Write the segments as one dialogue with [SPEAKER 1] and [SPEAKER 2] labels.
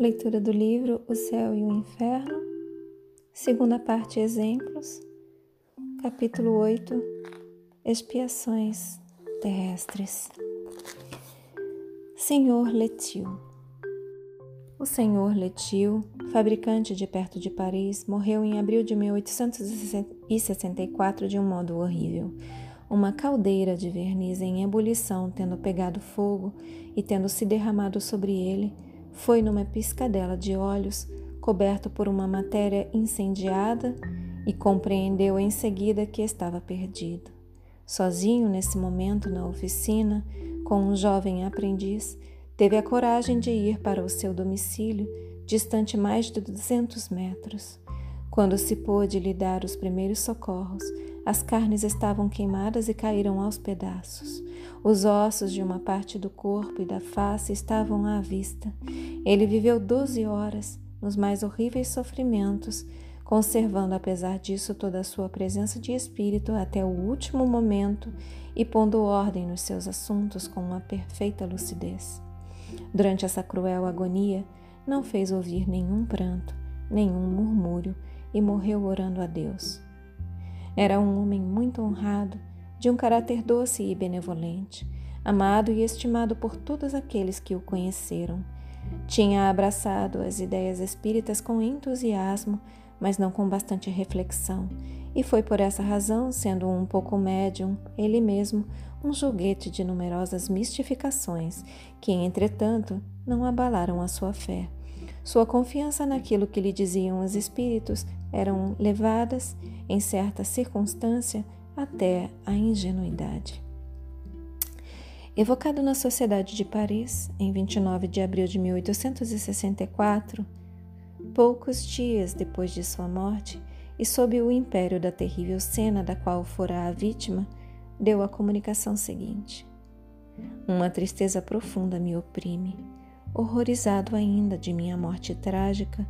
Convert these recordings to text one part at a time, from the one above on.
[SPEAKER 1] Leitura do livro O Céu e o Inferno, segunda parte Exemplos, capítulo 8 Expiações terrestres. Senhor Letil O senhor Letil, fabricante de perto de Paris, morreu em abril de 1864 de um modo horrível. Uma caldeira de verniz em ebulição, tendo pegado fogo e tendo se derramado sobre ele, foi numa piscadela de olhos, coberto por uma matéria incendiada, e compreendeu em seguida que estava perdido. Sozinho nesse momento na oficina, com um jovem aprendiz, teve a coragem de ir para o seu domicílio, distante mais de 200 metros. Quando se pôde lhe dar os primeiros socorros, as carnes estavam queimadas e caíram aos pedaços. Os ossos de uma parte do corpo e da face estavam à vista. Ele viveu doze horas nos mais horríveis sofrimentos, conservando, apesar disso, toda a sua presença de espírito até o último momento e pondo ordem nos seus assuntos com uma perfeita lucidez. Durante essa cruel agonia, não fez ouvir nenhum pranto, nenhum murmúrio e morreu orando a Deus. Era um homem muito honrado, de um caráter doce e benevolente, amado e estimado por todos aqueles que o conheceram. Tinha abraçado as ideias espíritas com entusiasmo, mas não com bastante reflexão, e foi por essa razão, sendo um pouco médium, ele mesmo, um joguete de numerosas mistificações, que, entretanto, não abalaram a sua fé. Sua confiança naquilo que lhe diziam os espíritos eram levadas, em certa circunstância, até a ingenuidade. Evocado na Sociedade de Paris, em 29 de abril de 1864, poucos dias depois de sua morte e sob o império da terrível cena da qual fora a vítima, deu a comunicação seguinte: Uma tristeza profunda me oprime. Horrorizado ainda de minha morte trágica,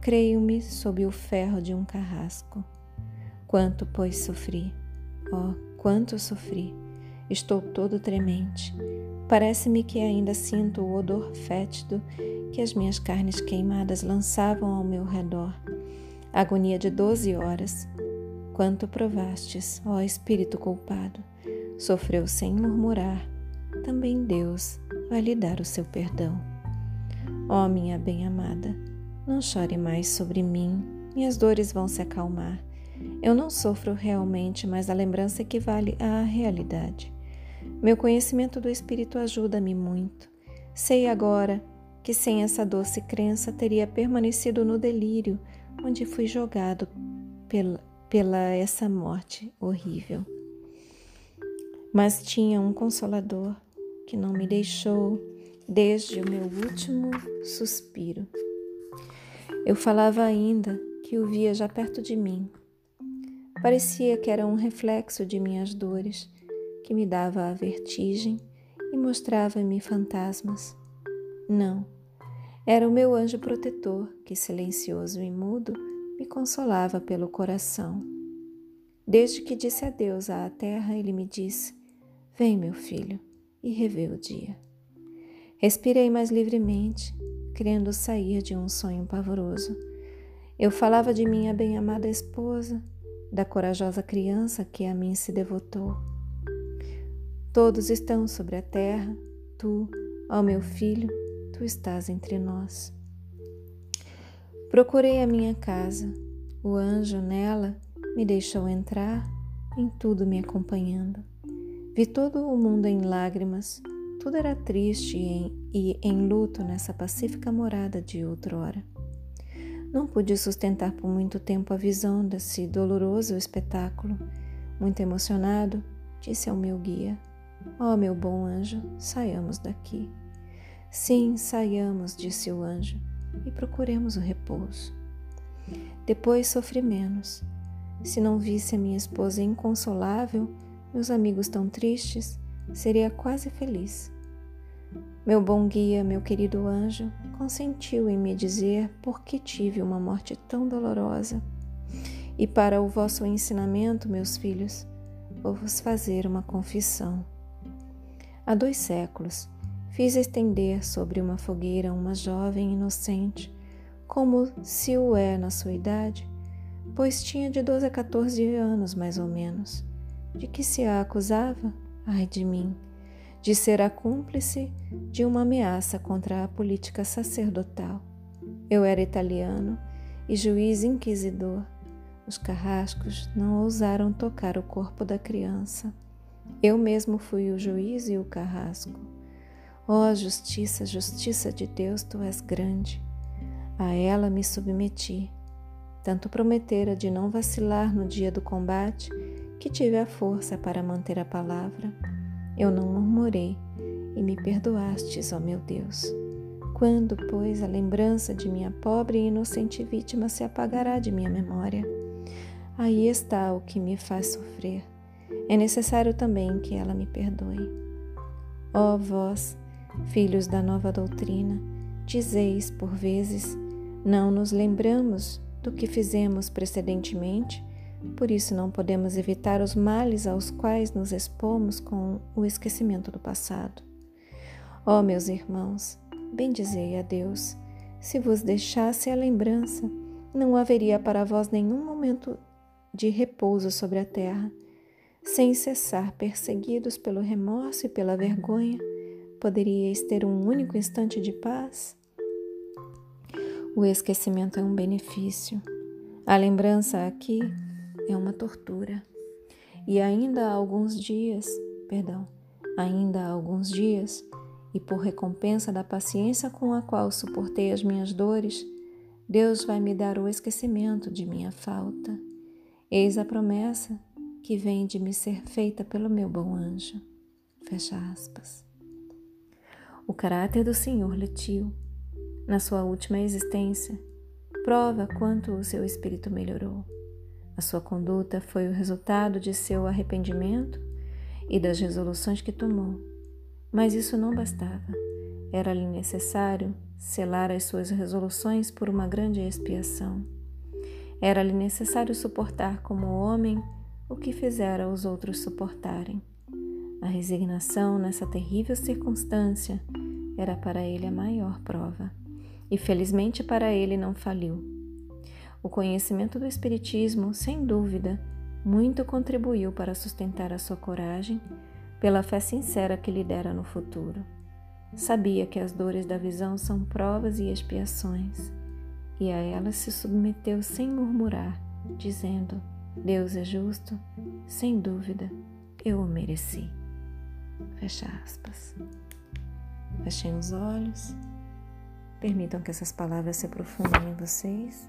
[SPEAKER 1] creio-me sob o ferro de um carrasco. Quanto, pois, sofri! Oh, quanto sofri! Estou todo tremente. Parece-me que ainda sinto o odor fétido que as minhas carnes queimadas lançavam ao meu redor. Agonia de doze horas. Quanto provastes, ó Espírito culpado! Sofreu sem murmurar. Também Deus vai lhe dar o seu perdão. Ó minha bem-amada, não chore mais sobre mim, minhas dores vão se acalmar. Eu não sofro realmente, mas a lembrança equivale à realidade. Meu conhecimento do Espírito ajuda-me muito. Sei agora que sem essa doce crença teria permanecido no delírio onde fui jogado pela, pela essa morte horrível. Mas tinha um consolador que não me deixou desde o meu último suspiro. Eu falava ainda que o via já perto de mim. Parecia que era um reflexo de minhas dores, que me dava a vertigem e mostrava-me fantasmas. Não, era o meu anjo protetor que, silencioso e mudo, me consolava pelo coração. Desde que disse adeus à terra, ele me disse: Vem, meu filho, e revê o dia. Respirei mais livremente querendo sair de um sonho pavoroso. Eu falava de minha bem-amada esposa, da corajosa criança que a mim se devotou. Todos estão sobre a terra, tu, ó meu filho, tu estás entre nós. Procurei a minha casa, o anjo nela me deixou entrar, em tudo me acompanhando. Vi todo o mundo em lágrimas, tudo era triste e em, luto nessa pacífica morada de outrora. Não pude sustentar por muito tempo a visão desse doloroso espetáculo. Muito emocionado, disse ao meu guia: Ó oh, meu bom anjo, saiamos daqui. Sim, saiamos, disse o anjo, e procuremos o repouso. Depois sofri menos. Se não visse a minha esposa inconsolável, meus amigos tão tristes, seria quase feliz. Meu bom guia, meu querido anjo, consentiu em me dizer por que tive uma morte tão dolorosa. E para o vosso ensinamento, meus filhos, vou vos fazer uma confissão. Há dois séculos fiz estender sobre uma fogueira uma jovem inocente, como se o é na sua idade, pois tinha de 12 a 14 anos mais ou menos. De que se a acusava? Ai de mim! De ser a cúmplice de uma ameaça contra a política sacerdotal. Eu era italiano e juiz inquisidor. Os carrascos não ousaram tocar o corpo da criança. Eu mesmo fui o juiz e o carrasco. Ó oh, justiça, justiça de Deus, tu és grande. A ela me submeti. Tanto prometera de não vacilar no dia do combate que tive a força para manter a palavra. Eu não murmurei e me perdoastes, ó meu Deus. Quando, pois, a lembrança de minha pobre e inocente vítima se apagará de minha memória? Aí está o que me faz sofrer. É necessário também que ela me perdoe. Ó vós, filhos da nova doutrina, dizeis por vezes: não nos lembramos do que fizemos precedentemente, por isso não podemos evitar os males aos quais nos expomos com o esquecimento do passado. Ó meus irmãos, Bendizei a Deus. Se vos deixasse a lembrança, não haveria para vós nenhum momento de repouso sobre a terra. Sem cessar perseguidos pelo remorso e pela vergonha, poderíeis ter um único instante de paz? O esquecimento é um benefício. A lembrança aqui é uma tortura. E ainda há alguns dias, perdão, ainda há alguns dias, e por recompensa da paciência com a qual suportei as minhas dores, Deus vai me dar o esquecimento de minha falta. Eis a promessa que vem de me ser feita pelo meu bom anjo. Fecha aspas. O caráter do Senhor Letil, na sua última existência, prova quanto o seu espírito melhorou. A sua conduta foi o resultado de seu arrependimento e das resoluções que tomou mas isso não bastava. Era-lhe necessário selar as suas resoluções por uma grande expiação. Era-lhe necessário suportar como homem o que fizera os outros suportarem. A resignação nessa terrível circunstância era para ele a maior prova, e felizmente para ele não faliu. O conhecimento do Espiritismo, sem dúvida, muito contribuiu para sustentar a sua coragem pela fé sincera que lhe dera no futuro. Sabia que as dores da visão são provas e expiações, e a elas se submeteu sem murmurar, dizendo: Deus é justo, sem dúvida, eu o mereci. Fecha aspas. Fechem os olhos. Permitam que essas palavras se aprofundem em vocês.